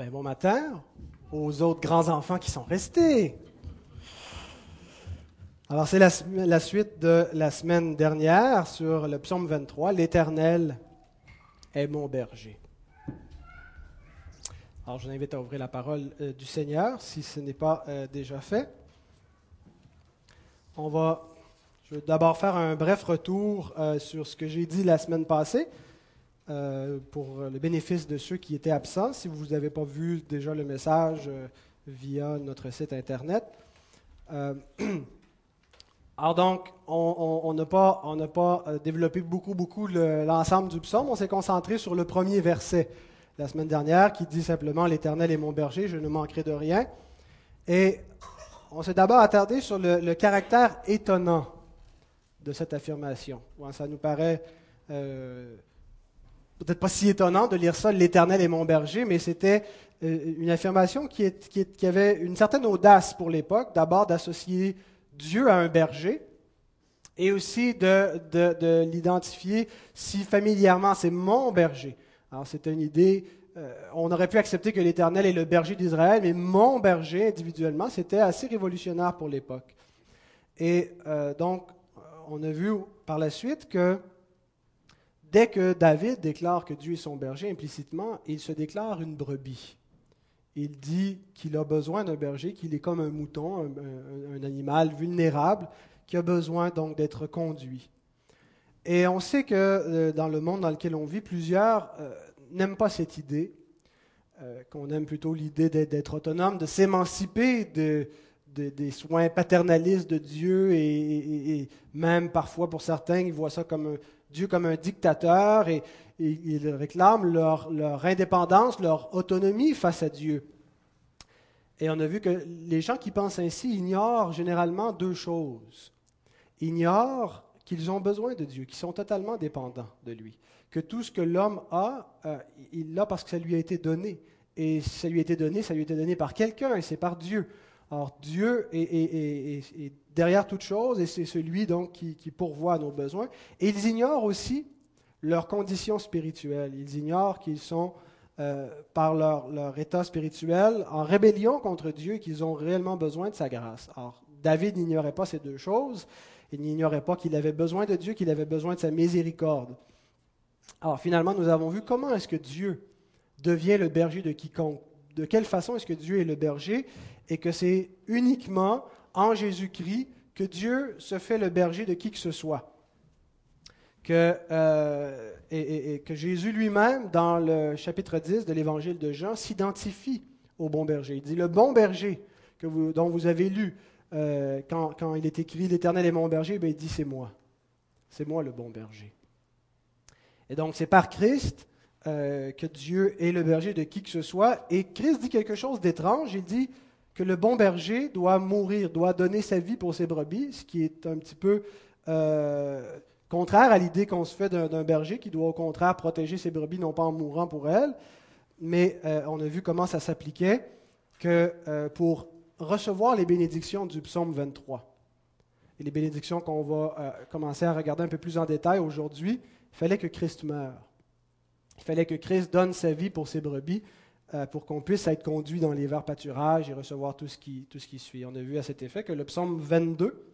Ben, bon matin aux autres grands enfants qui sont restés. Alors, c'est la, la suite de la semaine dernière sur le psaume 23, L'Éternel est mon berger. Alors, je vous invite à ouvrir la parole euh, du Seigneur si ce n'est pas euh, déjà fait. On va, je vais d'abord faire un bref retour euh, sur ce que j'ai dit la semaine passée pour le bénéfice de ceux qui étaient absents. Si vous n'avez pas vu déjà le message via notre site Internet. Alors donc, on n'a pas, pas développé beaucoup, beaucoup l'ensemble du psaume. On s'est concentré sur le premier verset la semaine dernière qui dit simplement L'Éternel est mon berger, je ne manquerai de rien. Et on s'est d'abord attardé sur le, caractère étonnant de cette affirmation. ça nous paraît euh, peut-être pas si étonnant de lire ça, L'Éternel est mon berger, mais c'était euh, une affirmation qui, avait une certaine audace pour l'époque, d'abord d'associer Dieu à un berger, et aussi de, de l'identifier si familièrement, c'est mon berger. Alors, c'était une idée, euh, on aurait pu accepter que l'Éternel est le berger d'Israël, mais mon berger individuellement, c'était assez révolutionnaire pour l'époque. Et euh, donc, on a vu par la suite que dès que David déclare que Dieu est son berger, implicitement, il se déclare une brebis. Il dit qu'il a besoin d'un berger, qu'il est comme un mouton, un, animal vulnérable, qui a besoin donc d'être conduit. Et on sait que euh, dans le monde dans lequel on vit, plusieurs euh, n'aiment pas cette idée, euh, qu'on aime plutôt l'idée d'être autonome, de s'émanciper des soins paternalistes de Dieu, et, même parfois pour certains, ils voient ça comme Dieu comme un dictateur, et, ils réclament leur, indépendance, leur autonomie face à Dieu. Et on a vu que les gens qui pensent ainsi ignorent généralement deux choses. Ignorent qu'ils ont besoin de Dieu, qu'ils sont totalement dépendants de lui, que tout ce que l'homme a, euh, il l'a parce que ça lui a été donné. Et si ça lui a été donné, ça lui a été donné par quelqu'un, et c'est par Dieu. Alors Dieu est, derrière toute chose, et c'est celui donc qui, pourvoit à nos besoins. Et ils ignorent aussi leur condition spirituelle. Ils ignorent qu'ils sont, euh, par leur, leur, état spirituel, en rébellion contre Dieu et qu'ils ont réellement besoin de sa grâce. Alors David n'ignorait pas ces deux choses, il n'ignorait pas qu'il avait besoin de Dieu, qu'il avait besoin de sa miséricorde. Alors finalement, nous avons vu comment est-ce que Dieu devient le berger de quiconque. De quelle façon est-ce que Dieu est le berger et que c'est uniquement en Jésus-Christ que Dieu se fait le berger de qui que ce soit. Que, euh, et, que Jésus lui-même, dans le chapitre 10 de l'évangile de Jean, s'identifie au bon berger. Il dit, le bon berger que dont vous avez lu, euh, quand, il est écrit L'Éternel est mon berger, ben, il dit C'est moi. C'est moi le bon berger. Et donc, c'est par Christ euh, que Dieu est le berger de qui que ce soit. Et Christ dit quelque chose d'étrange. Il dit que le bon berger doit mourir, doit donner sa vie pour ses brebis, ce qui est un petit peu euh, contraire à l'idée qu'on se fait d'un berger qui doit au contraire protéger ses brebis, non pas en mourant pour elles. Mais on a vu comment ça s'appliquait, que pour recevoir les bénédictions du psaume 23. Et les bénédictions qu'on va euh, commencer à regarder un peu plus en détail aujourd'hui, il fallait que Christ meure. Il fallait que Christ donne sa vie pour ses brebis euh, pour qu'on puisse être conduit dans les verts pâturages et recevoir tout ce, qui, tout ce qui suit. On a vu à cet effet que le psaume 22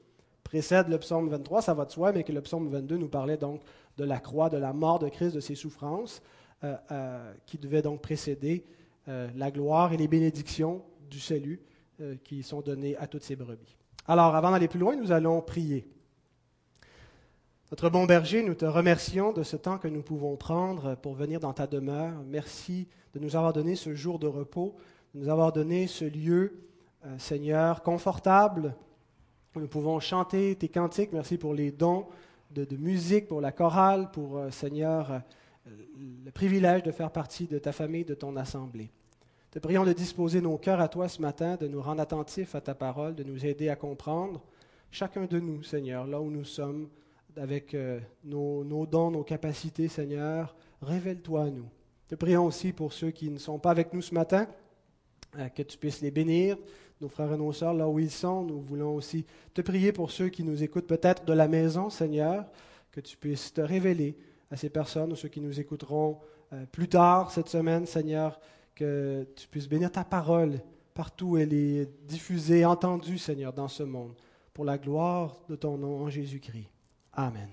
précède le psaume 23, ça va de soi, mais que le psaume 22 nous parlait donc de la croix, de la mort de Christ, de ses souffrances, euh, qui devaient donc précéder la gloire et les bénédictions du salut euh, qui sont donnés à toutes ces brebis. Alors, avant d'aller plus loin, nous allons prier. Notre bon berger, nous te remercions de ce temps que nous pouvons prendre pour venir dans ta demeure. Merci de nous avoir donné ce jour de repos, de nous avoir donné ce lieu, euh, Seigneur, confortable, nous pouvons chanter tes cantiques. Merci pour les dons de, musique, pour la chorale, pour, euh, Seigneur, le privilège de faire partie de ta famille, de ton assemblée. Te prions de disposer nos cœurs à toi ce matin, de nous rendre attentifs à ta parole, de nous aider à comprendre, chacun de nous, Seigneur, là où nous sommes, avec euh, nos, dons, nos capacités, Seigneur, révèle-toi à nous. Te prions aussi pour ceux qui ne sont pas avec nous ce matin, euh, que tu puisses les bénir, nos frères et nos sœurs, là où ils sont. Nous voulons aussi te prier pour ceux qui nous écoutent peut-être de la maison, Seigneur, que tu puisses te révéler à ces personnes ou ceux qui nous écouteront euh, plus tard cette semaine, Seigneur, que tu puisses bénir ta parole partout où elle est diffusée, entendue, Seigneur, dans ce monde, pour la gloire de ton nom en Jésus-Christ. Amen.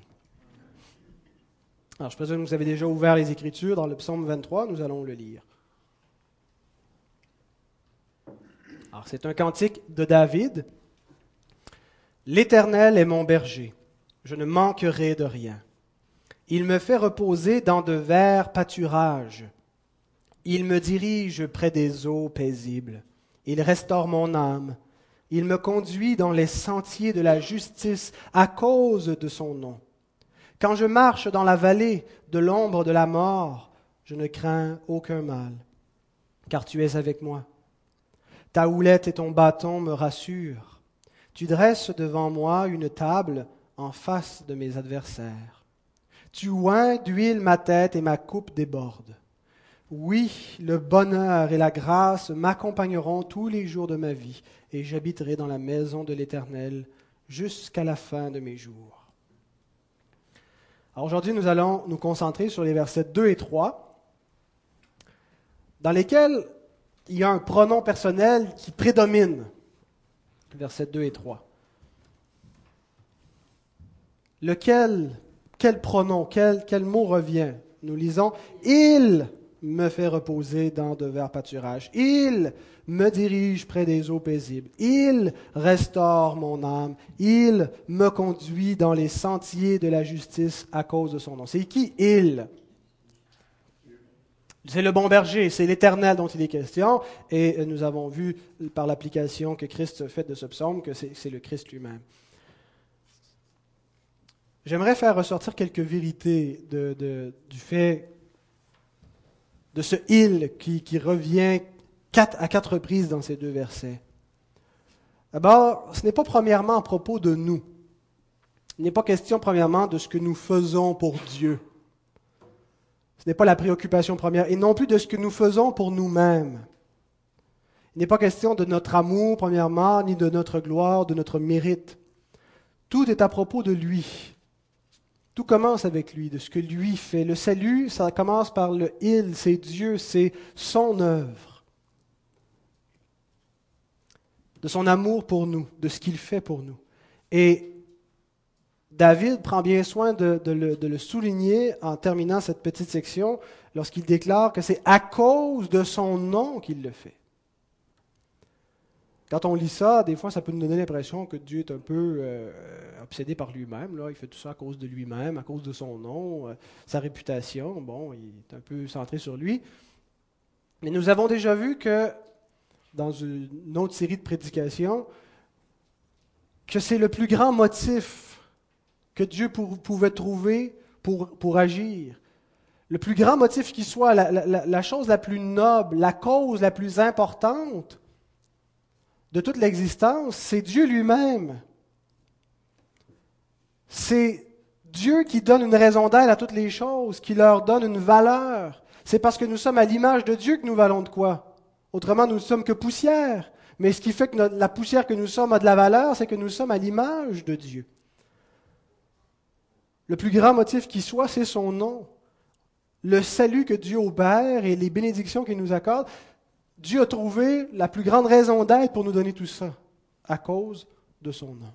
Alors, je présume que vous avez déjà ouvert les Écritures dans le psaume 23, nous allons le lire. Alors, c'est un cantique de David. L'Éternel est mon berger, je ne manquerai de rien. Il me fait reposer dans de verts pâturages. Il me dirige près des eaux paisibles. Il restaure mon âme. Il me conduit dans les sentiers de la justice à cause de son nom. Quand je marche dans la vallée de l'ombre de la mort, je ne crains aucun mal, car tu es avec moi. Ta houlette et ton bâton me rassurent. Tu dresses devant moi une table en face de mes adversaires. Tu oins d'huile ma tête et ma coupe déborde. Oui, le bonheur et la grâce m'accompagneront tous les jours de ma vie, et j'habiterai dans la maison de l'Éternel jusqu'à la fin de mes jours. Aujourd'hui, nous allons nous concentrer sur les versets 2 et 3, dans lesquels il y a un pronom personnel qui prédomine. Versets 2 et 3. Lequel, quel pronom, quel, quel mot revient? Nous lisons Il me fait reposer dans de verts pâturages. Il me dirige près des eaux paisibles. Il restaure mon âme. Il me conduit dans les sentiers de la justice à cause de son nom. C'est qui il? C'est le bon berger, c'est l'Éternel dont il est question. Et nous avons vu par l'application que Christ fait de ce psaume que c'est le Christ lui-même. J'aimerais faire ressortir quelques vérités du fait de ce il qui, revient quatre, à quatre reprises dans ces deux versets. D'abord, ce n'est pas premièrement à propos de nous. Il n'est pas question premièrement de ce que nous faisons pour Dieu. Ce n'est pas la préoccupation première, et non plus de ce que nous faisons pour nous-mêmes. Il n'est pas question de notre amour, premièrement, ni de notre gloire, de notre mérite. Tout est à propos de lui. Tout commence avec lui, de ce que lui fait. Le salut, ça commence par le il, c'est Dieu, c'est son œuvre. De son amour pour nous, de ce qu'il fait pour nous. Et David prend bien soin de, le, souligner en terminant cette petite section lorsqu'il déclare que c'est à cause de son nom qu'il le fait. Quand on lit ça, des fois, ça peut nous donner l'impression que Dieu est un peu euh, obsédé par lui-même. Il fait tout ça à cause de lui-même, à cause de son nom, euh, sa réputation. Bon, il est un peu centré sur lui. Mais nous avons déjà vu que, dans une autre série de prédications, que c'est le plus grand motif que Dieu pouvait trouver pour, pour agir. Le plus grand motif qui soit, la chose la plus noble, la cause la plus importante, de toute l'existence, c'est Dieu lui-même. C'est Dieu qui donne une raison d'être à toutes les choses, qui leur donne une valeur. C'est parce que nous sommes à l'image de Dieu que nous valons de quoi? Autrement, nous ne sommes que poussière. Mais ce qui fait que la poussière que nous sommes a de la valeur, c'est que nous sommes à l'image de Dieu. Le plus grand motif qui soit, c'est son nom. Le salut que Dieu opère et les bénédictions qu'il nous accorde, Dieu a trouvé la plus grande raison d'être pour nous donner tout ça, à cause de son nom.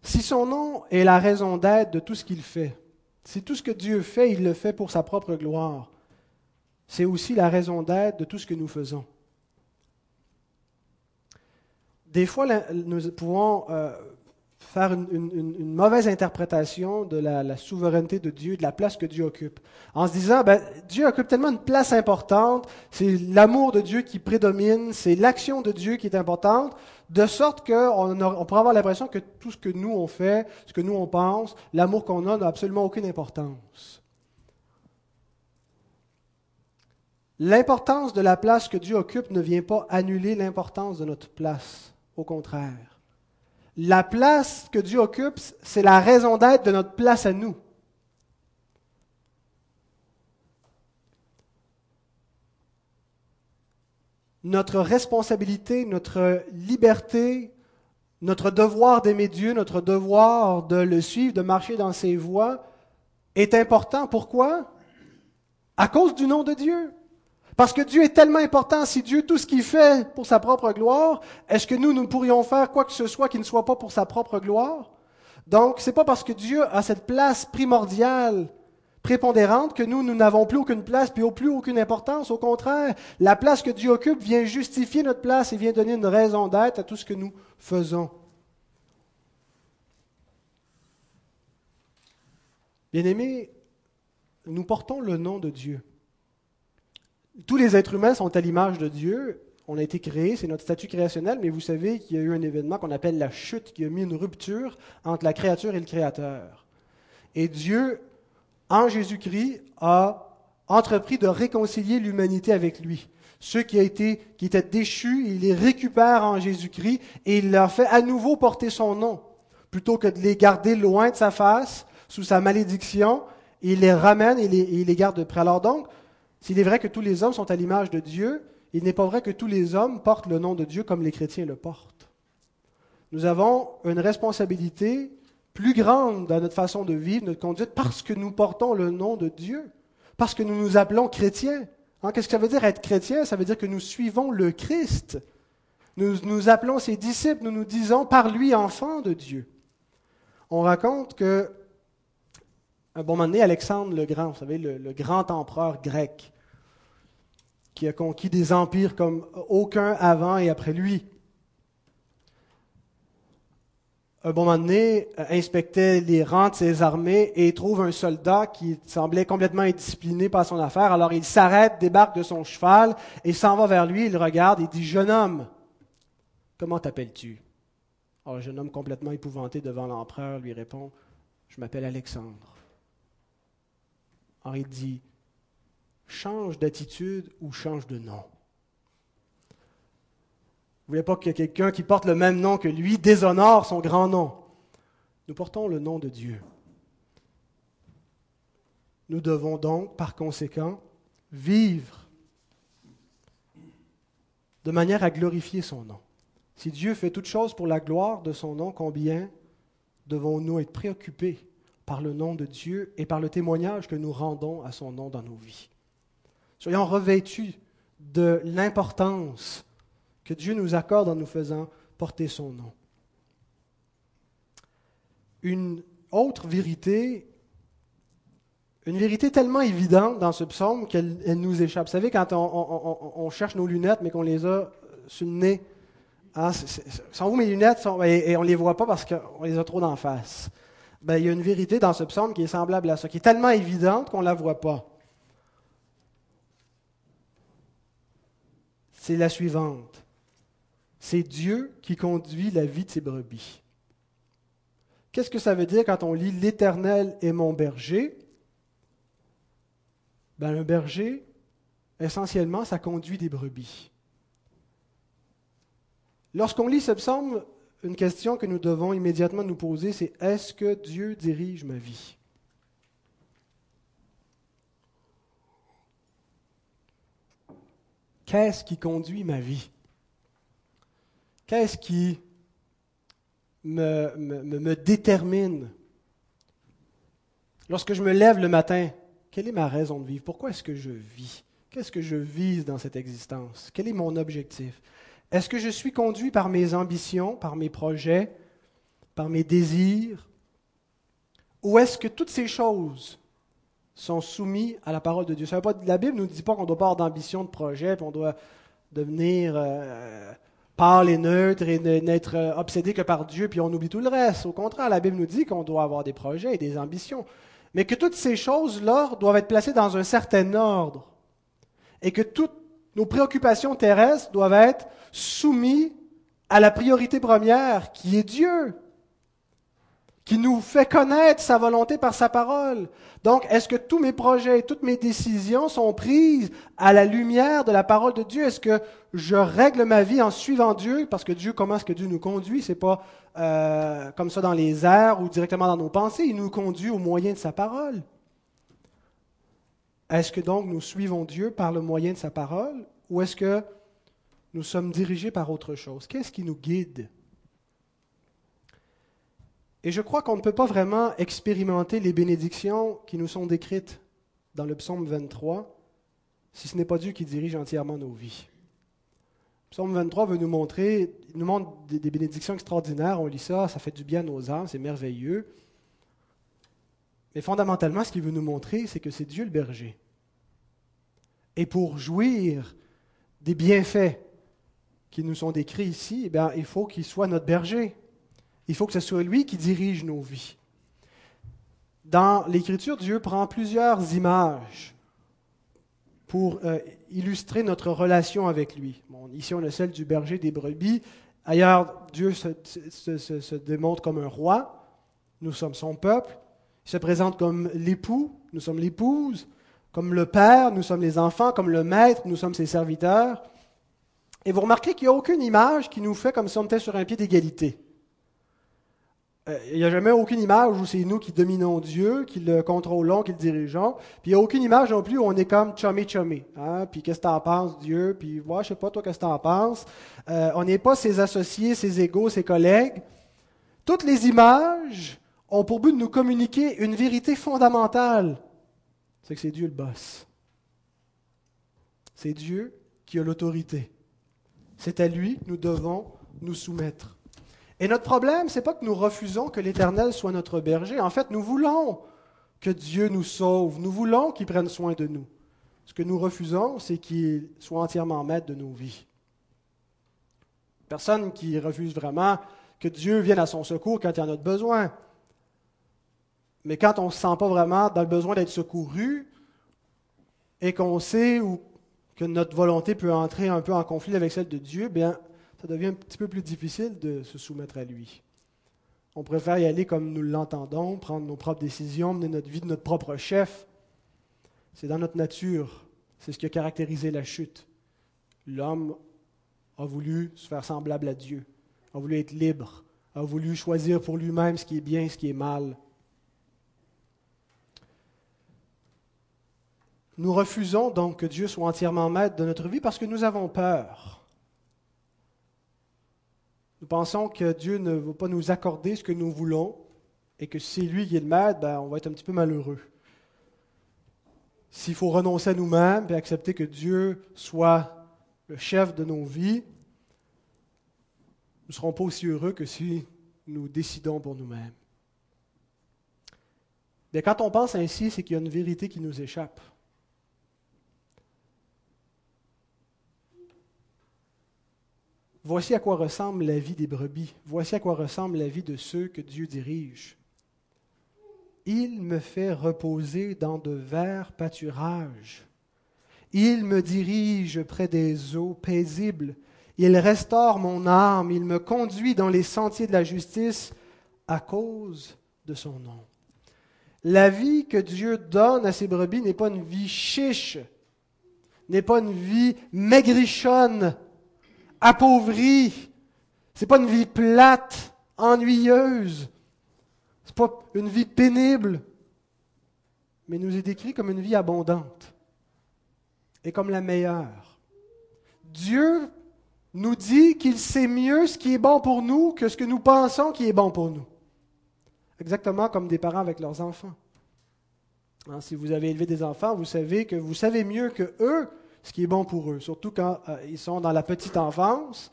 Si son nom est la raison d'être de tout ce qu'il fait, si tout ce que Dieu fait, il le fait pour sa propre gloire, c'est aussi la raison d'être de tout ce que nous faisons. Des fois, nous pouvons euh, faire une, mauvaise interprétation de la, souveraineté de Dieu, de la place que Dieu occupe. En se disant, ben, Dieu occupe tellement une place importante, c'est l'amour de Dieu qui prédomine, c'est l'action de Dieu qui est importante, de sorte qu'on on pourrait avoir l'impression que tout ce que nous on fait, ce que nous on pense, l'amour qu'on a n'a absolument aucune importance. L'importance de la place que Dieu occupe ne vient pas annuler l'importance de notre place. Au contraire la place que Dieu occupe, c'est la raison d'être de notre place à nous. Notre responsabilité, notre liberté, notre devoir d'aimer Dieu, notre devoir de le suivre, de marcher dans ses voies, est important. Pourquoi? À cause du nom de Dieu. Parce que Dieu est tellement important, si Dieu, tout ce qu'il fait pour sa propre gloire, est-ce que nous, nous pourrions faire quoi que ce soit qui ne soit pas pour sa propre gloire? Donc, c'est pas parce que Dieu a cette place primordiale, prépondérante, que nous, nous n'avons plus aucune place, puis plus aucune importance. Au contraire, la place que Dieu occupe vient justifier notre place et vient donner une raison d'être à tout ce que nous faisons. Bien-aimés, nous portons le nom de Dieu. Tous les êtres humains sont à l'image de Dieu. On a été créés, c'est notre statut créationnel, mais vous savez qu'il y a eu un événement qu'on appelle la chute qui a mis une rupture entre la créature et le Créateur. Et Dieu, en Jésus-Christ, a entrepris de réconcilier l'humanité avec lui. Ceux qui, été, étaient déchus, il les récupère en Jésus-Christ et il leur fait à nouveau porter son nom. Plutôt que de les garder loin de sa face, sous sa malédiction, il les ramène et, il les garde de près. Alors donc, s'il est vrai que tous les hommes sont à l'image de Dieu, il n'est pas vrai que tous les hommes portent le nom de Dieu comme les chrétiens le portent. Nous avons une responsabilité plus grande dans notre façon de vivre, notre conduite, parce que nous portons le nom de Dieu, parce que nous nous appelons chrétiens. Hein, qu'est-ce que ça veut dire être chrétien? Ça veut dire que nous suivons le Christ. Nous nous appelons ses disciples, nous nous disons par lui enfants de Dieu. On raconte que un bon moment donné, Alexandre le Grand, vous savez, le, grand empereur grec, qui a conquis des empires comme aucun avant et après lui. Un bon moment donné, euh, inspectait les rangs de ses armées et trouve un soldat qui semblait complètement indiscipliné par son affaire. Alors il s'arrête, débarque de son cheval et s'en va vers lui. Il regarde et dit Jeune homme, comment t'appelles-tu Alors le jeune homme, complètement épouvanté devant l'empereur, lui répond Je m'appelle Alexandre. Alors il dit, change d'attitude ou change de nom. Vous voulez pas que quelqu'un qui porte le même nom que lui déshonore son grand nom. Nous portons le nom de Dieu. Nous devons donc, par conséquent, vivre de manière à glorifier son nom. Si Dieu fait toute chose pour la gloire de son nom, combien devons-nous être préoccupés par le nom de Dieu et par le témoignage que nous rendons à son nom dans nos vies. Soyons revêtus de l'importance que Dieu nous accorde en nous faisant porter son nom. Une autre vérité, une vérité tellement évidente dans ce psaume qu'elle nous échappe. Vous savez, quand on, cherche nos lunettes, mais qu'on les a sur le nez, hein, où mes lunettes et, on ne les voit pas parce qu'on les a trop d'en face ben, il y a une vérité dans ce psaume qui est semblable à ça, qui est tellement évidente qu'on ne la voit pas. C'est la suivante. C'est Dieu qui conduit la vie de ses brebis. Qu'est-ce que ça veut dire quand on lit L'Éternel est mon berger ben, Un berger, essentiellement, ça conduit des brebis. Lorsqu'on lit ce psaume, une question que nous devons immédiatement nous poser, c'est est-ce que Dieu dirige ma vie? Qu'est-ce qui conduit ma vie? Qu'est-ce qui me, détermine? Lorsque je me lève le matin, quelle est ma raison de vivre? Pourquoi est-ce que je vis? Qu'est-ce que je vise dans cette existence? Quel est mon objectif? Est-ce que je suis conduit par mes ambitions, par mes projets, par mes désirs? Ou est-ce que toutes ces choses sont soumises à la parole de Dieu? La Bible ne nous dit pas qu'on doit pas avoir d'ambition, de projet, qu'on doit devenir euh, pâle et neutre et n'être euh, obsédé que par Dieu, puis on oublie tout le reste. Au contraire, la Bible nous dit qu'on doit avoir des projets et des ambitions. Mais que toutes ces choses-là doivent être placées dans un certain ordre. Et que toutes nos préoccupations terrestres doivent être soumis à la priorité première, qui est Dieu, qui nous fait connaître sa volonté par sa parole. Donc, est-ce que tous mes projets, toutes mes décisions sont prises à la lumière de la parole de Dieu? Est-ce que je règle ma vie en suivant Dieu? Parce que Dieu, comment est-ce que Dieu nous conduit? C'est pas euh, comme ça dans les airs ou directement dans nos pensées. Il nous conduit au moyen de sa parole. Est-ce que donc nous suivons Dieu par le moyen de sa parole? Ou est-ce que nous sommes dirigés par autre chose? Qu'est-ce qui nous guide? Et je crois qu'on ne peut pas vraiment expérimenter les bénédictions qui nous sont décrites dans le psaume 23 si ce n'est pas Dieu qui dirige entièrement nos vies. Psaume 23 veut nous montrer, il nous montre des, des bénédictions extraordinaires, on lit ça, ça fait du bien à nos âmes, c'est merveilleux. Mais fondamentalement, ce qu'il veut nous montrer, c'est que c'est Dieu le berger. Et pour jouir des bienfaits qui nous sont décrits ici, eh bien, il faut qu'il soit notre berger. Il faut que ce soit lui qui dirige nos vies. Dans l'Écriture, Dieu prend plusieurs images pour euh, illustrer notre relation avec lui. ici, on a celle du berger des brebis. Ailleurs, Dieu se, se démontre comme un roi. Nous sommes son peuple. Il se présente comme l'époux. Nous sommes l'épouse. Comme le père, nous sommes les enfants. Comme le maître, nous sommes ses serviteurs. Et vous remarquez qu'il n'y a aucune image qui nous fait comme si on était sur un pied d'égalité. Euh, il n'y a jamais aucune image où c'est nous qui dominons Dieu, qui le contrôlons, qui le dirigeons. Puis il n'y a aucune image non plus où on est comme chummy chummy. Hein? Puis qu'est-ce que t'en penses, Dieu? Puis moi, je sais pas, toi, qu'est-ce que t'en penses? Euh, on n'est pas ses associés, ses égaux, ses collègues. Toutes les images ont pour but de nous communiquer une vérité fondamentale. C'est que c'est Dieu le boss. C'est Dieu qui a l'autorité. C'est à lui que nous devons nous soumettre. Et notre problème, ce n'est pas que nous refusons que l'Éternel soit notre berger. En fait, nous voulons que Dieu nous sauve. Nous voulons qu'il prenne soin de nous. Ce que nous refusons, c'est qu'il soit entièrement maître de nos vies. Personne qui refuse vraiment que Dieu vienne à son secours quand il en a besoin. Mais quand on ne se sent pas vraiment dans le besoin d'être secouru et qu'on sait que notre volonté peut entrer un peu en conflit avec celle de Dieu, bien, ça devient un petit peu plus difficile de se soumettre à lui. On préfère y aller comme nous l'entendons, prendre nos propres décisions, mener notre vie de notre propre chef. C'est dans notre nature. C'est ce qui a caractérisé la chute. L'homme a voulu se faire semblable à Dieu, a voulu être libre, a voulu choisir pour lui-même ce qui est bien et ce qui est mal. Nous refusons donc que Dieu soit entièrement maître de notre vie parce que nous avons peur. Nous pensons que Dieu ne va pas nous accorder ce que nous voulons et que si c'est lui qui est le maître, ben, on va être un petit peu malheureux. S'il faut renoncer à nous-mêmes et accepter que Dieu soit le chef de nos vies, nous ne serons pas aussi heureux que si nous décidons pour nous-mêmes. Mais quand on pense ainsi, c'est qu'il y a une vérité qui nous échappe. Voici à quoi ressemble la vie des brebis. Voici à quoi ressemble la vie de ceux que Dieu dirige. Il me fait reposer dans de verts pâturages. Il me dirige près des eaux paisibles. Il restaure mon âme. Il me conduit dans les sentiers de la justice à cause de son nom. La vie que Dieu donne à ses brebis n'est pas une vie chiche, n'est pas une vie maigrichonne, appauvrie. C'est pas une vie plate, ennuyeuse. C'est pas une vie pénible, mais nous est décrit comme une vie abondante et comme la meilleure. Dieu nous dit qu'il sait mieux ce qui est bon pour nous que ce que nous pensons qui est bon pour nous. Exactement comme des parents avec leurs enfants. Hein, si vous avez élevé des enfants, vous savez que vous savez mieux que eux ce qui est bon pour eux, surtout quand euh, ils sont dans la petite enfance,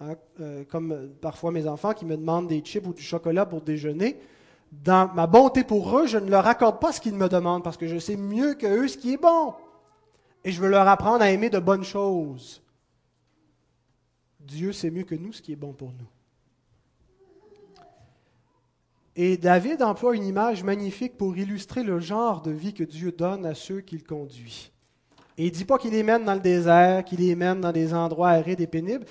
hein, euh, comme parfois mes enfants qui me demandent des chips ou du chocolat pour déjeuner. Dans ma bonté pour eux, je ne leur accorde pas ce qu'ils me demandent parce que je sais mieux que eux ce qui est bon. Et je veux leur apprendre à aimer de bonnes choses. Dieu sait mieux que nous ce qui est bon pour nous. Et David emploie une image magnifique pour illustrer le genre de vie que Dieu donne à ceux qu'il conduit. Et il ne dit pas qu'il les mène dans le désert, qu'il les mène dans des endroits arides et pénibles.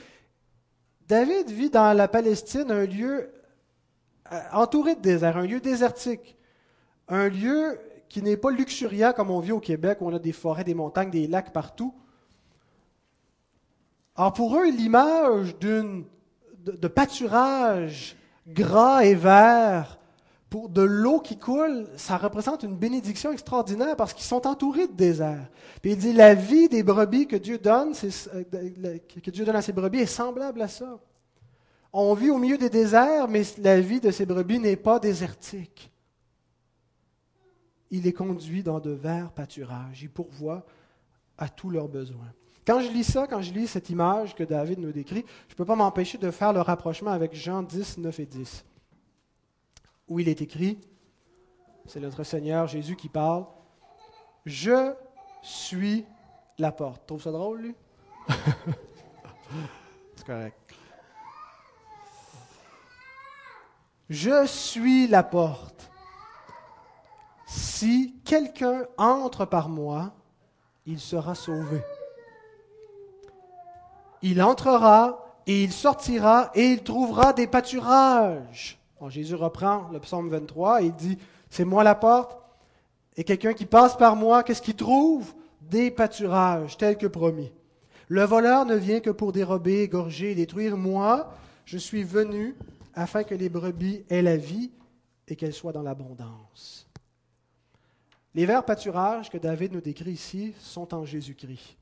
David vit dans la Palestine un lieu euh, entouré de désert, un lieu désertique, un lieu qui n'est pas luxuriant comme on vit au Québec, où on a des forêts, des montagnes, des lacs partout. Alors pour eux, l'image d'une, de pâturage gras et vert, pour de l'eau qui coule, ça représente une bénédiction extraordinaire parce qu'ils sont entourés de désert. Puis il dit la vie des brebis que Dieu donne, euh, que Dieu donne à ses brebis est semblable à ça. On vit au milieu des déserts, mais la vie de ces brebis n'est pas désertique. il les conduit dans de verts pâturages. Il pourvoit à tous leurs besoins. Quand je lis ça, quand je lis cette image que David nous décrit, je ne peux pas m'empêcher de faire le rapprochement avec Jean 10, 9 et 10, où il est écrit, c'est notre Seigneur Jésus qui parle, Je suis la porte. Trouve ça drôle, lui? c'est correct. Je suis la porte. Si quelqu'un entre par moi, il sera sauvé. Il entrera et il sortira et il trouvera des pâturages. Jésus reprend le psaume 23 et il dit, c'est moi la porte. Et quelqu'un qui passe par moi, qu'est-ce qu'il trouve? Des pâturages, tels que promis. Le voleur ne vient que pour dérober, égorger détruire. Moi, je suis venu afin que les brebis aient la vie et qu'elles soient dans l'abondance. Les vers pâturages que David nous décrit ici sont en Jésus-Christ.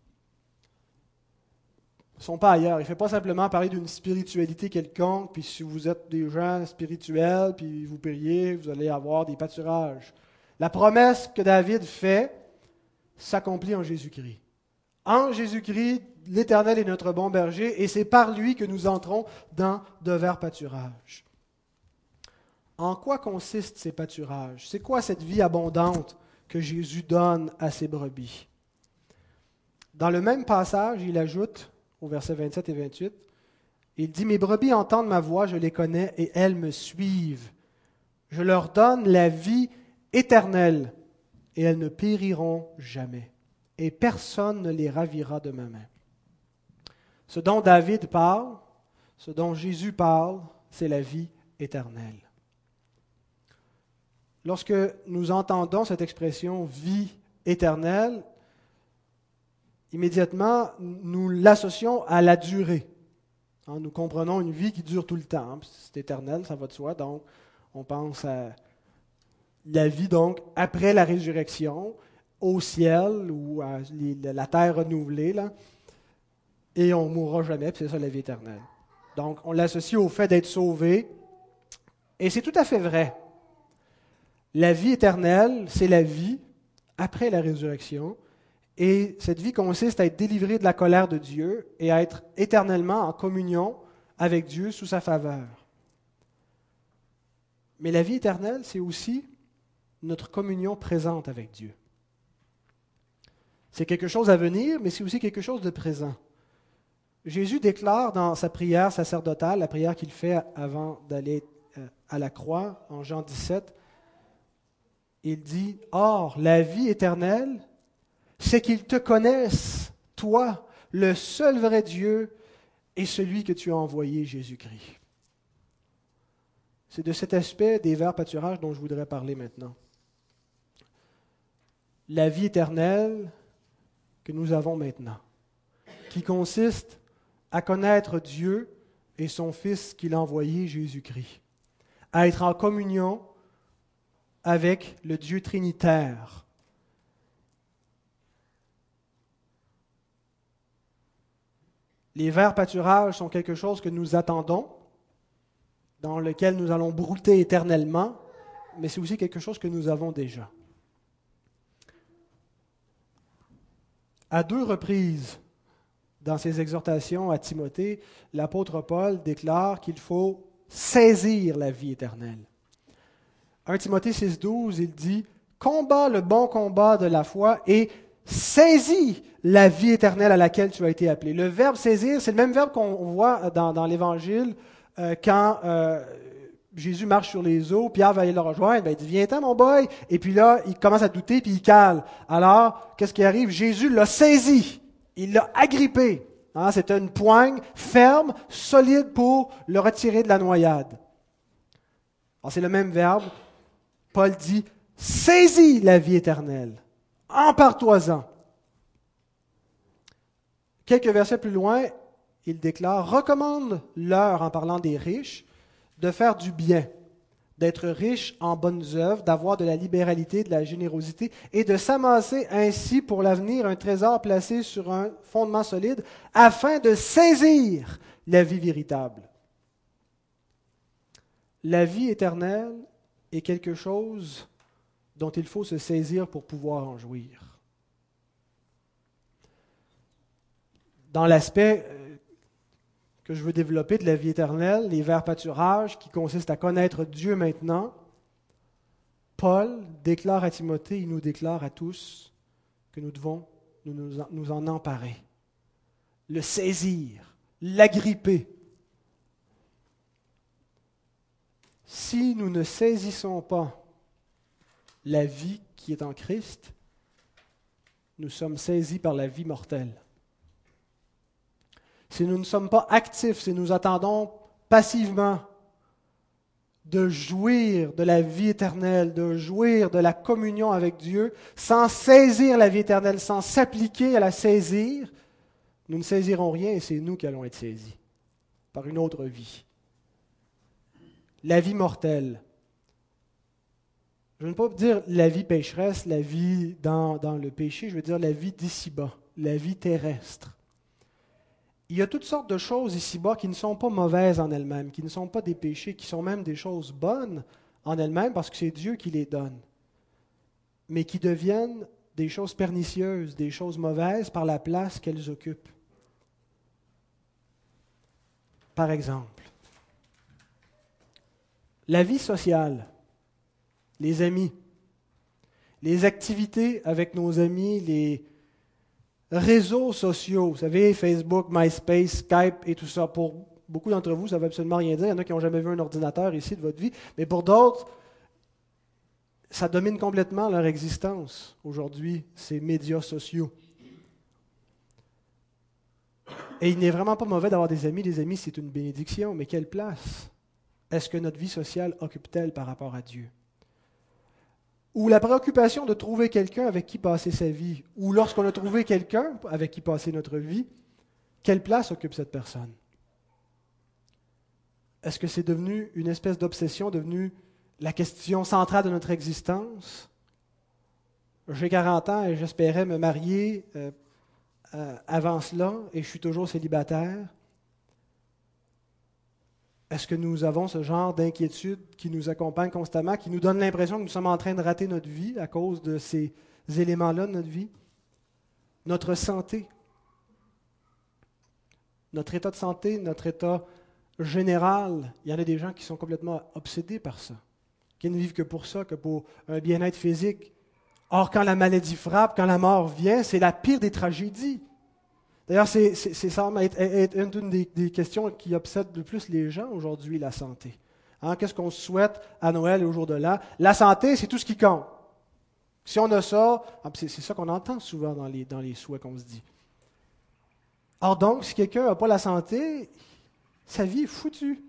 Sont pas ailleurs. Il ne fait pas simplement parler d'une spiritualité quelconque, puis si vous êtes des gens spirituels, puis vous priez, vous allez avoir des pâturages. La promesse que David fait s'accomplit en Jésus-Christ. En Jésus-Christ, l'Éternel est notre bon berger, et c'est par lui que nous entrons dans de verts pâturages. En quoi consistent ces pâturages? C'est quoi cette vie abondante que Jésus donne à ses brebis? Dans le même passage, il ajoute, au verset 27 et 28, il dit, Mes brebis entendent ma voix, je les connais, et elles me suivent. Je leur donne la vie éternelle, et elles ne périront jamais, et personne ne les ravira de ma main. Ce dont David parle, ce dont Jésus parle, c'est la vie éternelle. Lorsque nous entendons cette expression vie éternelle, immédiatement, nous l'associons à la durée. Hein, nous comprenons une vie qui dure tout le temps. C'est éternel, ça va de soi. Donc, on pense à la vie donc après la résurrection, au ciel ou à la terre renouvelée, là, et on ne mourra jamais, c'est ça la vie éternelle. Donc, on l'associe au fait d'être sauvé, et c'est tout à fait vrai. La vie éternelle, c'est la vie après la résurrection. Et cette vie consiste à être délivré de la colère de Dieu et à être éternellement en communion avec Dieu sous sa faveur. Mais la vie éternelle, c'est aussi notre communion présente avec Dieu. C'est quelque chose à venir, mais c'est aussi quelque chose de présent. Jésus déclare dans sa prière sacerdotale, la prière qu'il fait avant d'aller euh, à la croix, en Jean 17, il dit, Or, la vie éternelle, c'est qu'ils te connaissent, toi, le seul vrai Dieu, et celui que tu as envoyé, Jésus-Christ. C'est de cet aspect des vers pâturages dont je voudrais parler maintenant. La vie éternelle que nous avons maintenant, qui consiste à connaître Dieu et son Fils qu'il a envoyé, Jésus-Christ, à être en communion avec le Dieu trinitaire. Les verts pâturages sont quelque chose que nous attendons, dans lequel nous allons brouter éternellement, mais c'est aussi quelque chose que nous avons déjà. À deux reprises, dans ses exhortations à Timothée, l'apôtre Paul déclare qu'il faut saisir la vie éternelle. 1 Timothée 6,12, il dit Combat le bon combat de la foi et saisis la vie éternelle à laquelle tu as été appelé. Le verbe saisir, c'est le même verbe qu'on voit dans, l'Évangile euh, quand euh, Jésus marche sur les eaux, Pierre va aller le rejoindre, ben, il dit Viens-t'en, mon boy. Et puis là, il commence à douter, puis il cale. Alors, qu'est-ce qui arrive? Jésus l'a saisi, il l'a agrippé. Hein, c'est une poigne ferme, solide pour le retirer de la noyade. c'est le même verbe, Paul dit, saisis la vie éternelle, empare-toi-en. Quelques versets plus loin, il déclare, recommande-leur, en parlant des riches, de faire du bien, d'être riches en bonnes œuvres, d'avoir de la libéralité, de la générosité, et de s'amasser ainsi pour l'avenir un trésor placé sur un fondement solide, afin de saisir la vie véritable. La vie éternelle est quelque chose dont il faut se saisir pour pouvoir en jouir. Dans l'aspect euh, que je veux développer de la vie éternelle, les verts pâturages, qui consistent à connaître Dieu maintenant, Paul déclare à Timothée, il nous déclare à tous que nous devons nous, en emparer, le saisir, l'agripper. Si nous ne saisissons pas la vie qui est en Christ, nous sommes saisis par la vie mortelle. Si nous ne sommes pas actifs, si nous attendons passivement de jouir de la vie éternelle, de jouir de la communion avec Dieu, sans saisir la vie éternelle, sans s'appliquer à la saisir, nous ne saisirons rien et c'est nous qui allons être saisis par une autre vie. La vie mortelle. Je ne veux pas dire la vie pécheresse, la vie dans, le péché, je veux dire la vie d'ici-bas, la vie terrestre il y a toutes sortes de choses ici-bas qui ne sont pas mauvaises en elles-mêmes, qui ne sont pas des péchés, qui sont même des choses bonnes en elles-mêmes parce que c'est Dieu qui les donne, mais qui deviennent des choses pernicieuses, des choses mauvaises par la place qu'elles occupent. Par exemple, la vie sociale, les amis, les activités avec nos amis, les, réseaux sociaux, vous savez, Facebook, MySpace, Skype et tout ça, pour beaucoup d'entre vous, ça ne veut absolument rien dire. Il y en a qui n'ont jamais vu un ordinateur ici de votre vie, mais pour d'autres, ça domine complètement leur existence aujourd'hui, ces médias sociaux. Et il n'est vraiment pas mauvais d'avoir des amis. Les amis, c'est une bénédiction, mais quelle place est-ce que notre vie sociale occupe-t-elle par rapport à Dieu? Ou la préoccupation de trouver quelqu'un avec qui passer sa vie, ou lorsqu'on a trouvé quelqu'un avec qui passer notre vie, quelle place occupe cette personne? Est-ce que c'est devenu une espèce d'obsession, devenu la question centrale de notre existence? J'ai 40 ans et j'espérais me marier euh, euh, avant cela, et je suis toujours célibataire. Est-ce que nous avons ce genre d'inquiétude qui nous accompagne constamment, qui nous donne l'impression que nous sommes en train de rater notre vie à cause de ces éléments-là de notre vie? Notre santé, notre état de santé, notre état général. Il y en a des gens qui sont complètement obsédés par ça, qui ne vivent que pour ça, que pour un bien-être physique. Or, quand la maladie frappe, quand la mort vient, c'est la pire des tragédies. D'ailleurs, c'est, ça une des, questions qui obsède le plus les gens aujourd'hui, la santé. Hein, qu'est-ce qu'on souhaite à Noël et au jour de l'an? La santé, c'est tout ce qui compte. Si on a ça, ah, c'est, ça qu'on entend souvent dans les, dans les souhaits qu'on se dit. Or donc, si quelqu'un n'a pas la santé, sa vie est foutue.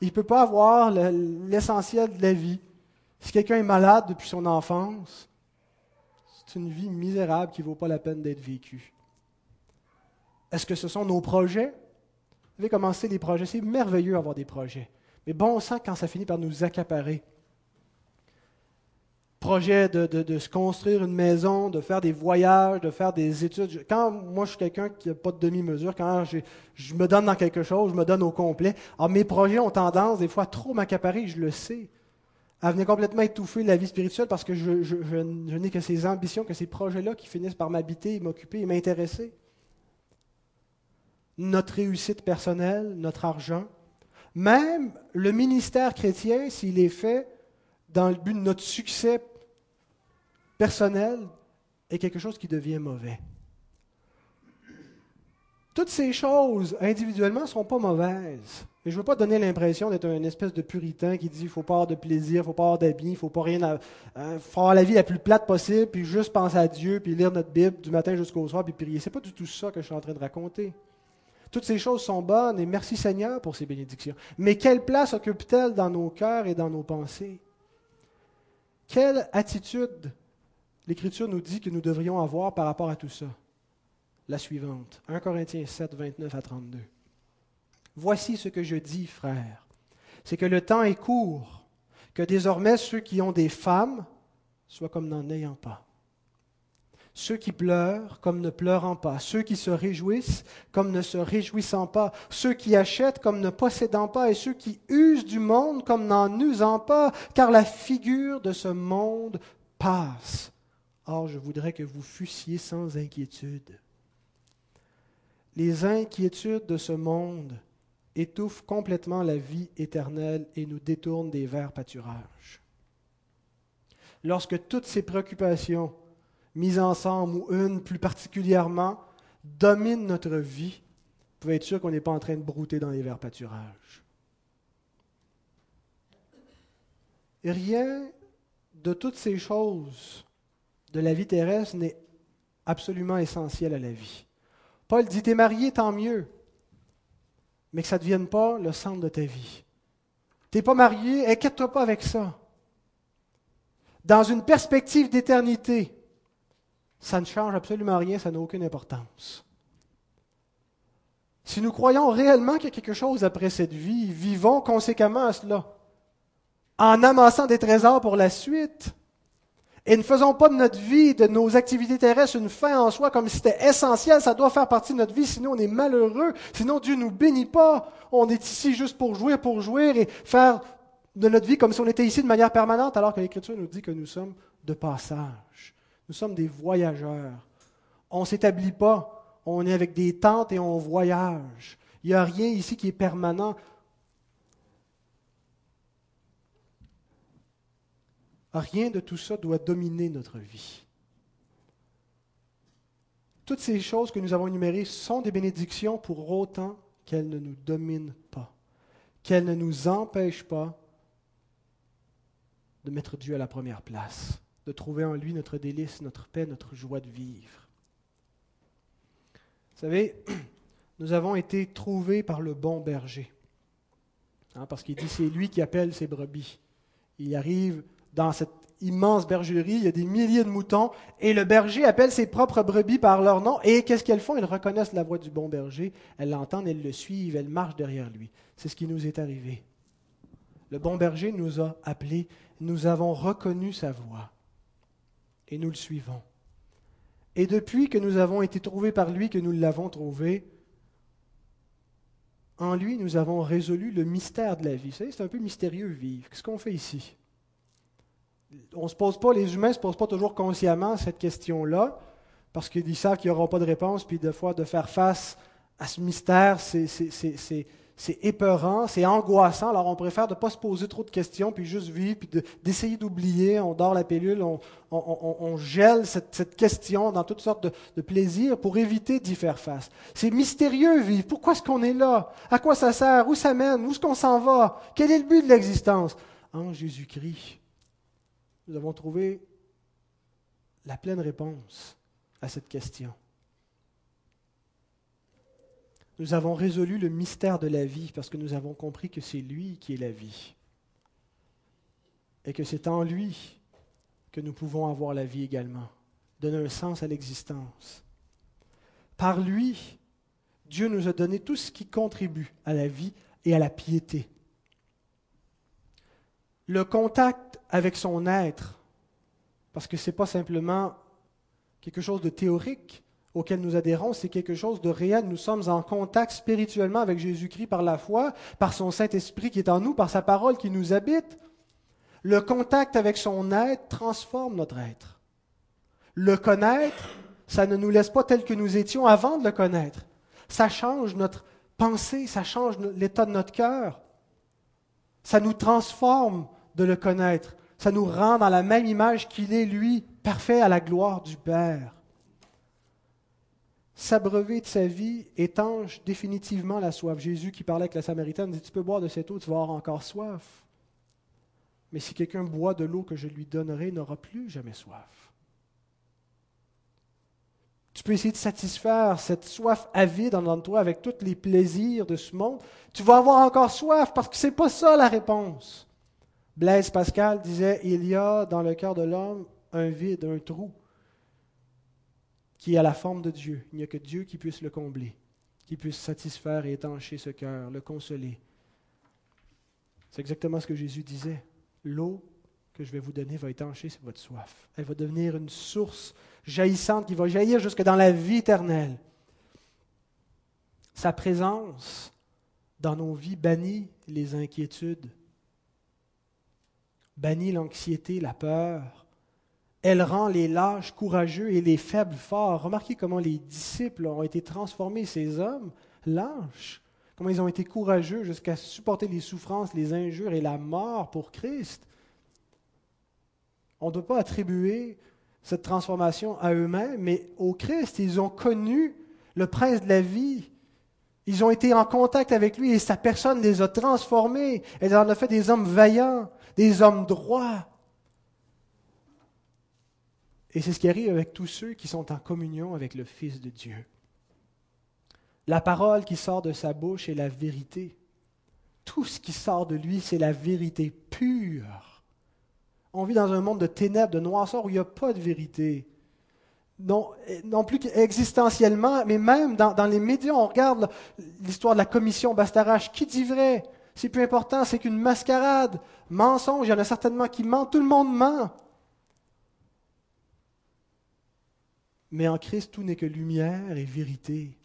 Il ne peut pas avoir l'essentiel de la vie. Si quelqu'un est malade depuis son enfance, c'est une vie misérable qui ne vaut pas la peine d'être vécue. Est-ce que ce sont nos projets? Vous avez commencé les projets? C'est merveilleux d'avoir des projets. Mais bon sang quand ça finit par nous accaparer. Projet de, se construire une maison, de faire des voyages, de faire des études. Quand moi je suis quelqu'un qui n'a pas de demi-mesure, quand je me donne dans quelque chose, je me donne au complet. Alors mes projets ont tendance des fois à trop m'accaparer, je le sais, à venir complètement étouffer la vie spirituelle parce que je, je n'ai que ces ambitions, que ces projets-là qui finissent par m'habiter, m'occuper et m'intéresser notre réussite personnelle, notre argent, même le ministère chrétien, s'il est fait dans le but de notre succès personnel, est quelque chose qui devient mauvais. Toutes ces choses individuellement ne sont pas mauvaises. Et je ne veux pas donner l'impression d'être un espèce de puritain qui dit ne faut pas avoir de plaisir, il ne faut pas avoir d'habits, il ne faut pas rien. Hein, faut avoir la vie la plus plate possible, puis juste penser à Dieu, puis lire notre Bible du matin jusqu'au soir, puis prier. Ce n'est pas du tout ça que je suis en train de raconter. Toutes ces choses sont bonnes et merci Seigneur pour ces bénédictions. Mais quelle place occupent-elles dans nos cœurs et dans nos pensées? Quelle attitude l'Écriture nous dit que nous devrions avoir par rapport à tout ça? La suivante, 1 Corinthiens 7, 29 à 32. Voici ce que je dis, frères, c'est que le temps est court, que désormais ceux qui ont des femmes soient comme n'en ayant pas ceux qui pleurent comme ne pleurant pas, ceux qui se réjouissent comme ne se réjouissant pas, ceux qui achètent comme ne possédant pas, et ceux qui usent du monde comme n'en usant pas, car la figure de ce monde passe. Or, je voudrais que vous fussiez sans inquiétude. Les inquiétudes de ce monde étouffent complètement la vie éternelle et nous détournent des verts pâturages. Lorsque toutes ces préoccupations mise ensemble ou une plus particulièrement, domine notre vie, vous pouvez être sûr qu'on n'est pas en train de brouter dans les verts pâturages. Rien de toutes ces choses de la vie terrestre n'est absolument essentiel à la vie. Paul dit, t'es marié, tant mieux, mais que ça ne devienne pas le centre de ta vie. T'es pas marié, inquiète-toi pas avec ça. Dans une perspective d'éternité, ça ne change absolument rien, ça n'a aucune importance. Si nous croyons réellement qu'il y a quelque chose après cette vie, vivons conséquemment à cela, en amassant des trésors pour la suite, et ne faisons pas de notre vie, de nos activités terrestres, une fin en soi, comme si c'était essentiel, ça doit faire partie de notre vie, sinon on est malheureux, sinon Dieu ne nous bénit pas. On est ici juste pour jouer, pour jouer et faire de notre vie comme si on était ici de manière permanente, alors que l'Écriture nous dit que nous sommes de passage. Nous sommes des voyageurs. On ne s'établit pas. On est avec des tentes et on voyage. Il n'y a rien ici qui est permanent. Rien de tout ça doit dominer notre vie. Toutes ces choses que nous avons énumérées sont des bénédictions pour autant qu'elles ne nous dominent pas, qu'elles ne nous empêchent pas de mettre Dieu à la première place de trouver en lui notre délice, notre paix, notre joie de vivre. Vous savez, nous avons été trouvés par le bon berger. Hein, parce qu'il dit c'est lui qui appelle ses brebis. Il arrive dans cette immense bergerie, il y a des milliers de moutons, et le berger appelle ses propres brebis par leur nom, et qu'est-ce qu'elles font? Elles reconnaissent la voix du bon berger, elles l'entendent, elles le suivent, elles marchent derrière lui. C'est ce qui nous est arrivé. Le bon berger nous a appelés, nous avons reconnu sa voix et nous le suivons. Et depuis que nous avons été trouvés par lui, que nous l'avons trouvé, en lui, nous avons résolu le mystère de la vie. Vous savez, c'est un peu mystérieux vivre. Qu'est-ce qu'on fait ici? On se pose pas, les humains ne se posent pas toujours consciemment cette question-là, parce qu'ils savent qu'il n'y aura pas de réponse, puis des fois, de faire face à ce mystère, c'est c'est épeurant, c'est angoissant. Alors on préfère ne pas se poser trop de questions, puis juste vivre, puis d'essayer d'oublier. On dort la pilule, on, gèle cette, question dans toutes sortes de, plaisirs pour éviter d'y faire face. C'est mystérieux vivre. Pourquoi est-ce qu'on est là? À quoi ça sert? Où ça mène? Où est-ce qu'on s'en va? Quel est le but de l'existence? En Jésus-Christ, nous avons trouvé la pleine réponse à cette question nous avons résolu le mystère de la vie parce que nous avons compris que c'est lui qui est la vie. Et que c'est en lui que nous pouvons avoir la vie également, donner un sens à l'existence. Par lui, Dieu nous a donné tout ce qui contribue à la vie et à la piété. Le contact avec son être, parce que ce n'est pas simplement quelque chose de théorique, auquel nous adhérons, c'est quelque chose de réel. Nous sommes en contact spirituellement avec Jésus-Christ par la foi, par son Saint-Esprit qui est en nous, par sa parole qui nous habite. Le contact avec son être transforme notre être. Le connaître, ça ne nous laisse pas tel que nous étions avant de le connaître. Ça change notre pensée, ça change l'état de notre cœur. Ça nous transforme de le connaître. Ça nous rend dans la même image qu'il est, lui, parfait à la gloire du Père s'abreuver de sa vie étanche définitivement la soif. Jésus qui parlait avec la Samaritaine dit, tu peux boire de cette eau, tu vas avoir encore soif. Mais si quelqu'un boit de l'eau que je lui donnerai, il n'aura plus jamais soif. Tu peux essayer de satisfaire cette soif avide en toi avec tous les plaisirs de ce monde. Tu vas avoir encore soif parce que ce n'est pas ça la réponse. Blaise Pascal disait, il y a dans le cœur de l'homme un vide, un trou qui a la forme de Dieu. Il n'y a que Dieu qui puisse le combler, qui puisse satisfaire et étancher ce cœur, le consoler. C'est exactement ce que Jésus disait. L'eau que je vais vous donner va étancher votre soif. Elle va devenir une source jaillissante qui va jaillir jusque dans la vie éternelle. Sa présence dans nos vies bannit les inquiétudes, bannit l'anxiété, la peur. Elle rend les lâches courageux et les faibles forts. Remarquez comment les disciples ont été transformés, ces hommes lâches, comment ils ont été courageux jusqu'à supporter les souffrances, les injures et la mort pour Christ. On ne doit pas attribuer cette transformation à eux-mêmes, mais au Christ. Ils ont connu le prince de la vie. Ils ont été en contact avec lui et sa personne les a transformés. Elle en a fait des hommes vaillants, des hommes droits. Et c'est ce qui arrive avec tous ceux qui sont en communion avec le Fils de Dieu. La parole qui sort de sa bouche est la vérité. Tout ce qui sort de lui, c'est la vérité pure. On vit dans un monde de ténèbres, de noirceur, où il n'y a pas de vérité. Non, non plus existentiellement, mais même dans, les médias, on regarde l'histoire de la commission Bastarache. Qui dit vrai? C'est plus important, c'est qu'une mascarade. Mensonge, il y en a certainement qui mentent, tout le monde ment. Mais en Christ, tout n'est que lumière et vérité.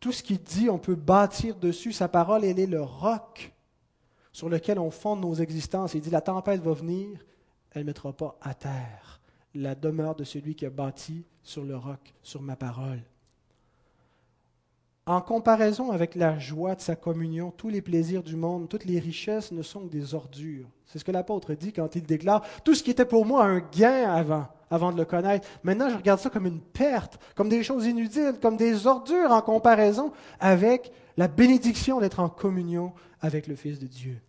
Tout ce qu'il dit, on peut bâtir dessus. Sa parole, elle est le roc sur lequel on fonde nos existences. Il dit, la tempête va venir, elle ne mettra pas à terre la demeure de celui qui a bâti sur le roc, sur ma parole. En comparaison avec la joie de sa communion, tous les plaisirs du monde, toutes les richesses ne sont que des ordures. C'est ce que l'apôtre dit quand il déclare, tout ce qui était pour moi un gain avant, avant de le connaître, maintenant je regarde ça comme une perte, comme des choses inutiles, comme des ordures en comparaison avec la bénédiction d'être en communion avec le Fils de Dieu.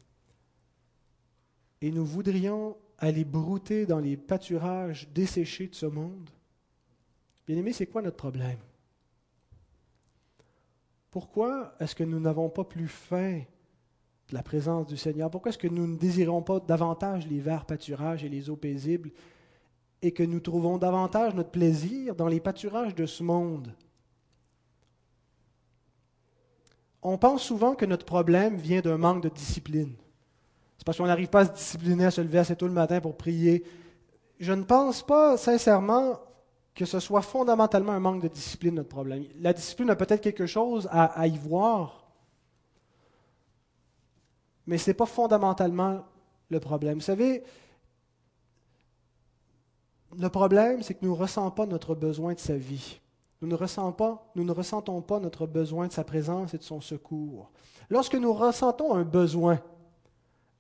Et nous voudrions aller brouter dans les pâturages desséchés de ce monde. Bien aimé, c'est quoi notre problème? Pourquoi est-ce que nous n'avons pas plus faim de la présence du Seigneur? Pourquoi est-ce que nous ne désirons pas davantage les verts pâturages et les eaux paisibles et que nous trouvons davantage notre plaisir dans les pâturages de ce monde? On pense souvent que notre problème vient d'un manque de discipline. C'est parce qu'on n'arrive pas à se discipliner, à se lever assez tôt le matin pour prier. Je ne pense pas sincèrement que ce soit fondamentalement un manque de discipline notre problème. La discipline a peut-être quelque chose à, y voir, mais ce n'est pas fondamentalement le problème. Vous savez, le problème, c'est que nous ne ressentons pas notre besoin de sa vie. Nous ne, ressentons pas, nous ne ressentons pas notre besoin de sa présence et de son secours. Lorsque nous ressentons un besoin,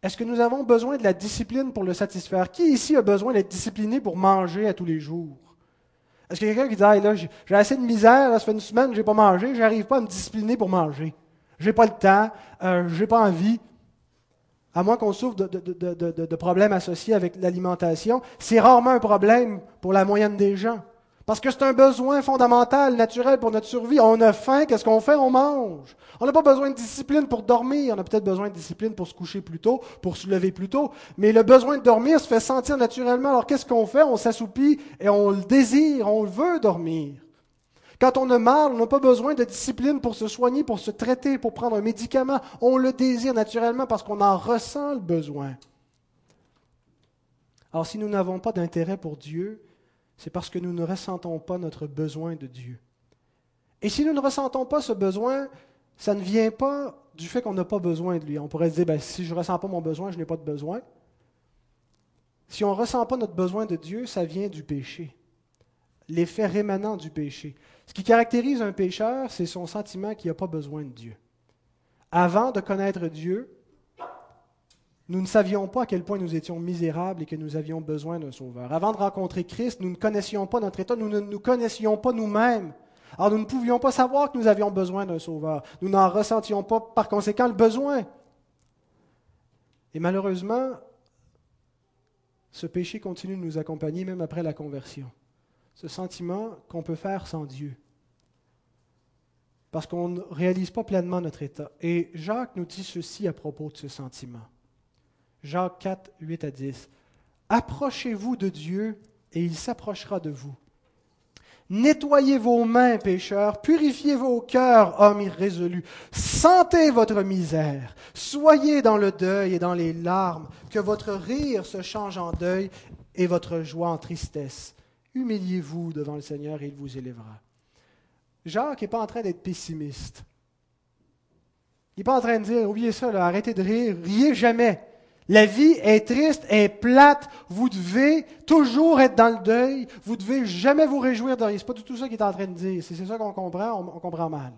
est-ce que nous avons besoin de la discipline pour le satisfaire? Qui ici a besoin d'être discipliné pour manger à tous les jours? Est-ce qu'il y a quelqu'un qui dit, j'ai assez de misère, là, ça fait une semaine n'ai pas mangé, je n'arrive pas à me discipliner pour manger. Je n'ai pas le temps, euh, je n'ai pas envie. À moins qu'on souffre de problèmes associés avec l'alimentation, c'est rarement un problème pour la moyenne des gens. Parce que c'est un besoin fondamental, naturel pour notre survie. On a faim, qu'est-ce qu'on fait? On mange. On n'a pas besoin de discipline pour dormir. On a peut-être besoin de discipline pour se coucher plus tôt, pour se lever plus tôt. Mais le besoin de dormir se fait sentir naturellement. Alors qu'est-ce qu'on fait? On s'assoupit et on le désire, on veut dormir. Quand on a mal, on n'a pas besoin de discipline pour se soigner, pour se traiter, pour prendre un médicament. On le désire naturellement parce qu'on en ressent le besoin. Alors si nous n'avons pas d'intérêt pour Dieu, c'est parce que nous ne ressentons pas notre besoin de Dieu. Et si nous ne ressentons pas ce besoin, ça ne vient pas du fait qu'on n'a pas besoin de lui. On pourrait se dire, ben, si je ne ressens pas mon besoin, je n'ai pas de besoin. Si on ne ressent pas notre besoin de Dieu, ça vient du péché, l'effet rémanent du péché. Ce qui caractérise un pécheur, c'est son sentiment qu'il n'a pas besoin de Dieu. Avant de connaître Dieu, nous ne savions pas à quel point nous étions misérables et que nous avions besoin d'un sauveur. Avant de rencontrer Christ, nous ne connaissions pas notre état, nous ne nous connaissions pas nous-mêmes. Alors nous ne pouvions pas savoir que nous avions besoin d'un sauveur. Nous n'en ressentions pas par conséquent le besoin. Et malheureusement, ce péché continue de nous accompagner même après la conversion. Ce sentiment qu'on peut faire sans Dieu. Parce qu'on ne réalise pas pleinement notre état. Et Jacques nous dit ceci à propos de ce sentiment. Jacques 4, 8 à 10. Approchez-vous de Dieu et il s'approchera de vous. Nettoyez vos mains, pécheurs, purifiez vos cœurs, hommes irrésolus. Sentez votre misère, soyez dans le deuil et dans les larmes, que votre rire se change en deuil et votre joie en tristesse. Humiliez-vous devant le Seigneur et il vous élèvera. Jacques n'est pas en train d'être pessimiste. Il n'est pas en train de dire, oubliez ça, arrêtez de rire, riez jamais. La vie est triste, est plate. Vous devez toujours être dans le deuil. Vous devez jamais vous réjouir de rien. Ce pas tout ça qu'il est en train de dire. C'est ça qu'on comprend, on comprend mal.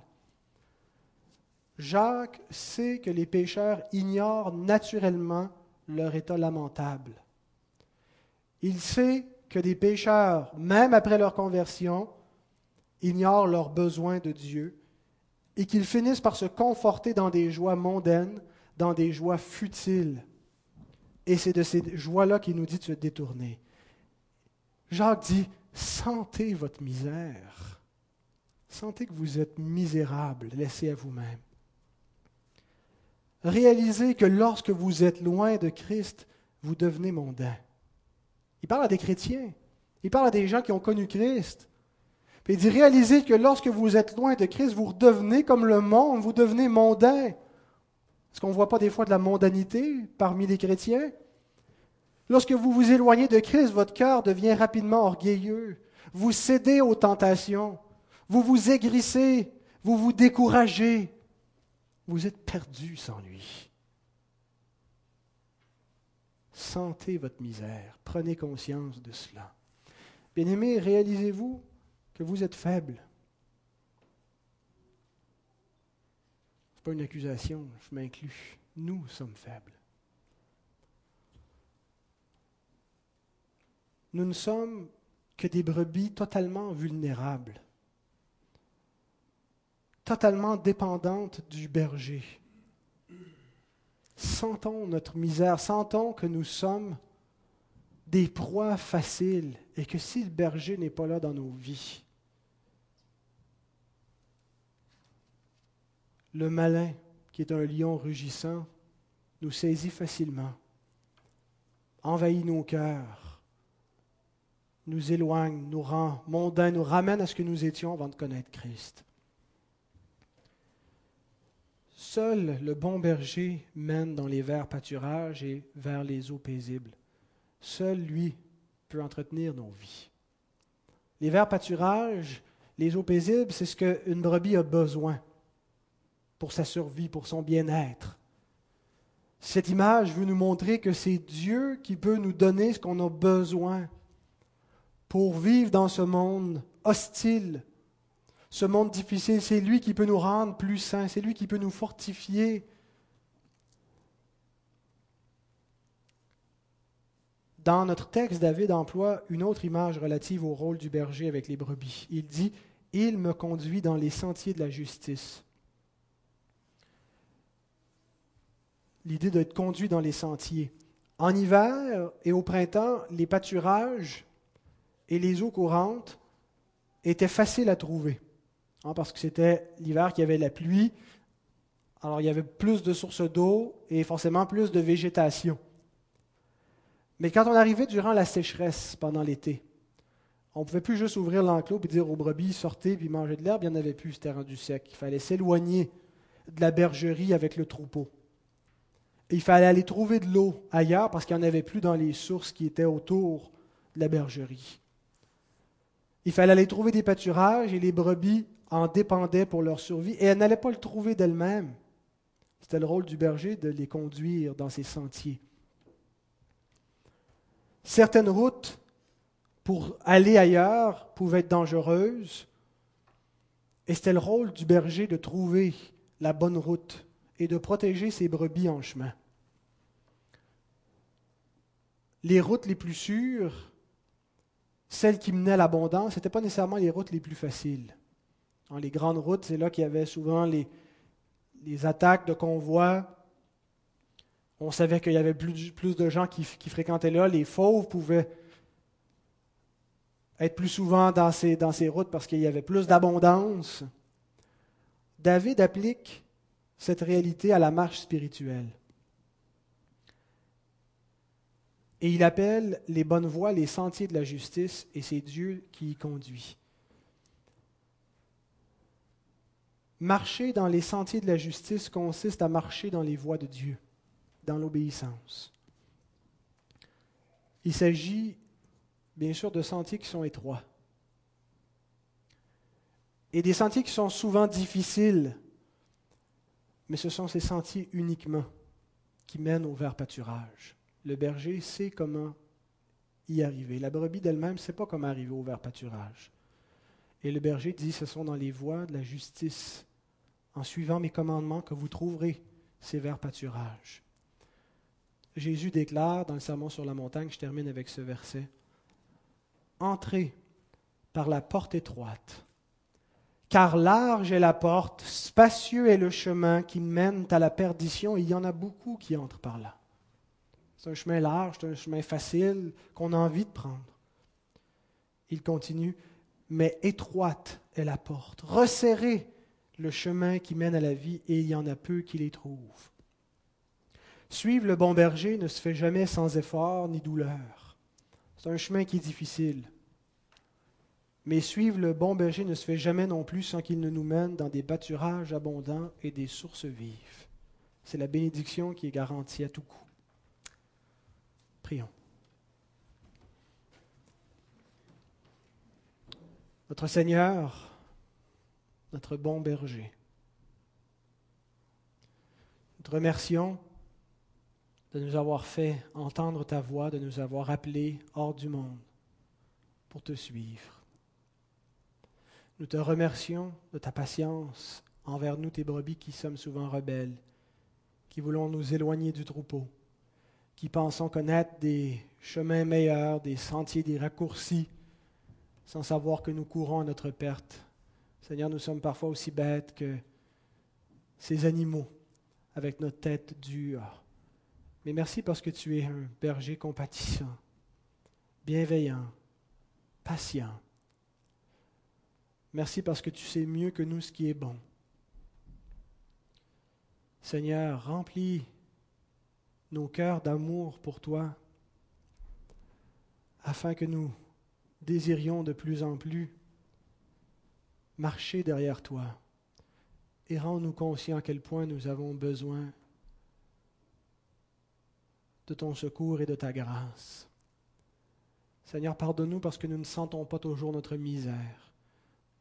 Jacques sait que les pécheurs ignorent naturellement leur état lamentable. Il sait que des pécheurs, même après leur conversion, ignorent leurs besoins de Dieu et qu'ils finissent par se conforter dans des joies mondaines, dans des joies futiles. Et c'est de ces joies-là qu'il nous dit de se détourner. Jacques dit, sentez votre misère. Sentez que vous êtes misérable, laissez à vous-même. Réalisez que lorsque vous êtes loin de Christ, vous devenez mondain. Il parle à des chrétiens. Il parle à des gens qui ont connu Christ. Puis il dit, réalisez que lorsque vous êtes loin de Christ, vous redevenez comme le monde, vous devenez mondain. Est-ce qu'on ne voit pas des fois de la mondanité parmi les chrétiens? Lorsque vous vous éloignez de Christ, votre cœur devient rapidement orgueilleux. Vous cédez aux tentations. Vous vous aigrissez. Vous vous découragez. Vous êtes perdu sans lui. Sentez votre misère. Prenez conscience de cela. Bien-aimés, réalisez-vous que vous êtes faible. Pas une accusation, je m'inclus. Nous sommes faibles. Nous ne sommes que des brebis totalement vulnérables, totalement dépendantes du berger. Sentons notre misère, sentons que nous sommes des proies faciles et que si le berger n'est pas là dans nos vies, le malin, qui est un lion rugissant, nous saisit facilement, envahit nos cœurs, nous éloigne, nous rend mondains, nous ramène à ce que nous étions avant de connaître Christ. Seul le bon berger mène dans les verts pâturages et vers les eaux paisibles. Seul lui peut entretenir nos vies. Les verts pâturages, les eaux paisibles, c'est ce qu'une brebis a besoin pour sa survie, pour son bien-être. Cette image veut nous montrer que c'est Dieu qui peut nous donner ce qu'on a besoin pour vivre dans ce monde hostile, ce monde difficile. C'est lui qui peut nous rendre plus saints, c'est lui qui peut nous fortifier. Dans notre texte, David emploie une autre image relative au rôle du berger avec les brebis. Il dit, Il me conduit dans les sentiers de la justice l'idée d'être conduit dans les sentiers. En hiver et au printemps, les pâturages et les eaux courantes étaient faciles à trouver, hein, parce que c'était l'hiver qui avait la pluie, alors il y avait plus de sources d'eau et forcément plus de végétation. Mais quand on arrivait durant la sécheresse pendant l'été, on ne pouvait plus juste ouvrir l'enclos et dire aux brebis sortez puis mangez de l'herbe, il n'y en avait plus, c'était rendu sec. Il fallait s'éloigner de la bergerie avec le troupeau il fallait aller trouver de l'eau ailleurs parce qu'il n'y en avait plus dans les sources qui étaient autour de la bergerie. Il fallait aller trouver des pâturages et les brebis en dépendaient pour leur survie et elles n'allaient pas le trouver d'elles-mêmes. C'était le rôle du berger de les conduire dans ces sentiers. Certaines routes pour aller ailleurs pouvaient être dangereuses et c'était le rôle du berger de trouver la bonne route et de protéger ses brebis en chemin les routes les plus sûres, celles qui menaient à l'abondance, ce n'étaient pas nécessairement les routes les plus faciles. Dans les grandes routes, c'est là qu'il y avait souvent les, attaques de convois. On savait qu'il y avait plus, plus de gens qui, fréquentaient là. Les fauves pouvaient être plus souvent dans ces, dans ces routes parce qu'il y avait plus d'abondance. David applique cette réalité à la marche spirituelle. Et il appelle les bonnes voies les sentiers de la justice, et c'est Dieu qui y conduit. Marcher dans les sentiers de la justice consiste à marcher dans les voies de Dieu, dans l'obéissance. Il s'agit bien sûr de sentiers qui sont étroits et des sentiers qui sont souvent difficiles mais ce sont ces sentiers uniquement qui mènent au vert pâturage. Le berger sait comment y arriver. La brebis d'elle-même ne sait pas comment arriver au vert pâturage. Et le berger dit, ce sont dans les voies de la justice, en suivant mes commandements, que vous trouverez ces verts pâturages. Jésus déclare dans le Sermon sur la montagne, je termine avec ce verset, Entrez par la porte étroite, car large est la porte, spacieux est le chemin qui mène à la perdition, et il y en a beaucoup qui entrent par là. C'est un chemin large, c'est un chemin facile qu'on a envie de prendre. Il continue, mais étroite est la porte, resserrez le chemin qui mène à la vie, et il y en a peu qui les trouvent. Suivre le bon berger ne se fait jamais sans effort ni douleur. C'est un chemin qui est difficile. Mais suivre le bon berger ne se fait jamais non plus sans qu'il ne nous mène dans des pâturages abondants et des sources vives. C'est la bénédiction qui est garantie à tout coup. Prions. Notre Seigneur, notre bon berger, nous te remercions de nous avoir fait entendre ta voix, de nous avoir appelés hors du monde pour te suivre. Nous te remercions de ta patience envers nous, tes brebis, qui sommes souvent rebelles, qui voulons nous éloigner du troupeau, qui pensons connaître des chemins meilleurs, des sentiers, des raccourcis, sans savoir que nous courons à notre perte. Seigneur, nous sommes parfois aussi bêtes que ces animaux, avec notre tête dure. Mais merci parce que tu es un berger compatissant, bienveillant, patient. Merci parce que tu sais mieux que nous ce qui est bon. Seigneur, remplis nos cœurs d'amour pour toi, afin que nous désirions de plus en plus marcher derrière toi et rends-nous conscients à quel point nous avons besoin de ton secours et de ta grâce. Seigneur, pardonne-nous parce que nous ne sentons pas toujours notre misère.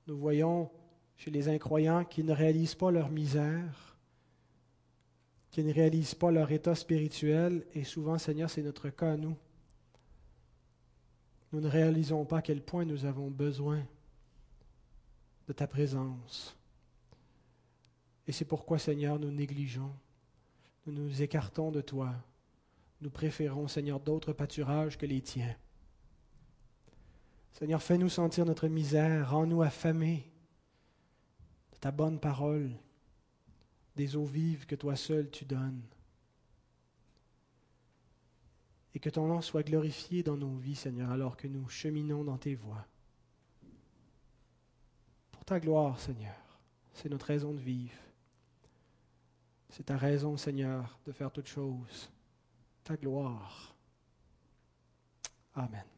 Nous voyons chez les incroyants qui ne réalisent pas leur misère, qui ne réalisent pas leur état spirituel, et souvent, Seigneur, c'est notre cas à nous. Nous ne réalisons pas à quel point nous avons besoin de ta présence. Et c'est pourquoi, Seigneur, nous négligeons, nous nous écartons de toi, nous préférons, Seigneur, d'autres pâturages que les tiens. Seigneur, fais-nous sentir notre misère, rends-nous affamés de ta bonne parole, des eaux vives que toi seul tu donnes. Et que ton nom soit glorifié dans nos vies, Seigneur, alors que nous cheminons dans tes voies. Pour ta gloire, Seigneur, c'est notre raison de vivre. C'est ta raison, Seigneur, de faire toutes choses. Ta gloire. Amen.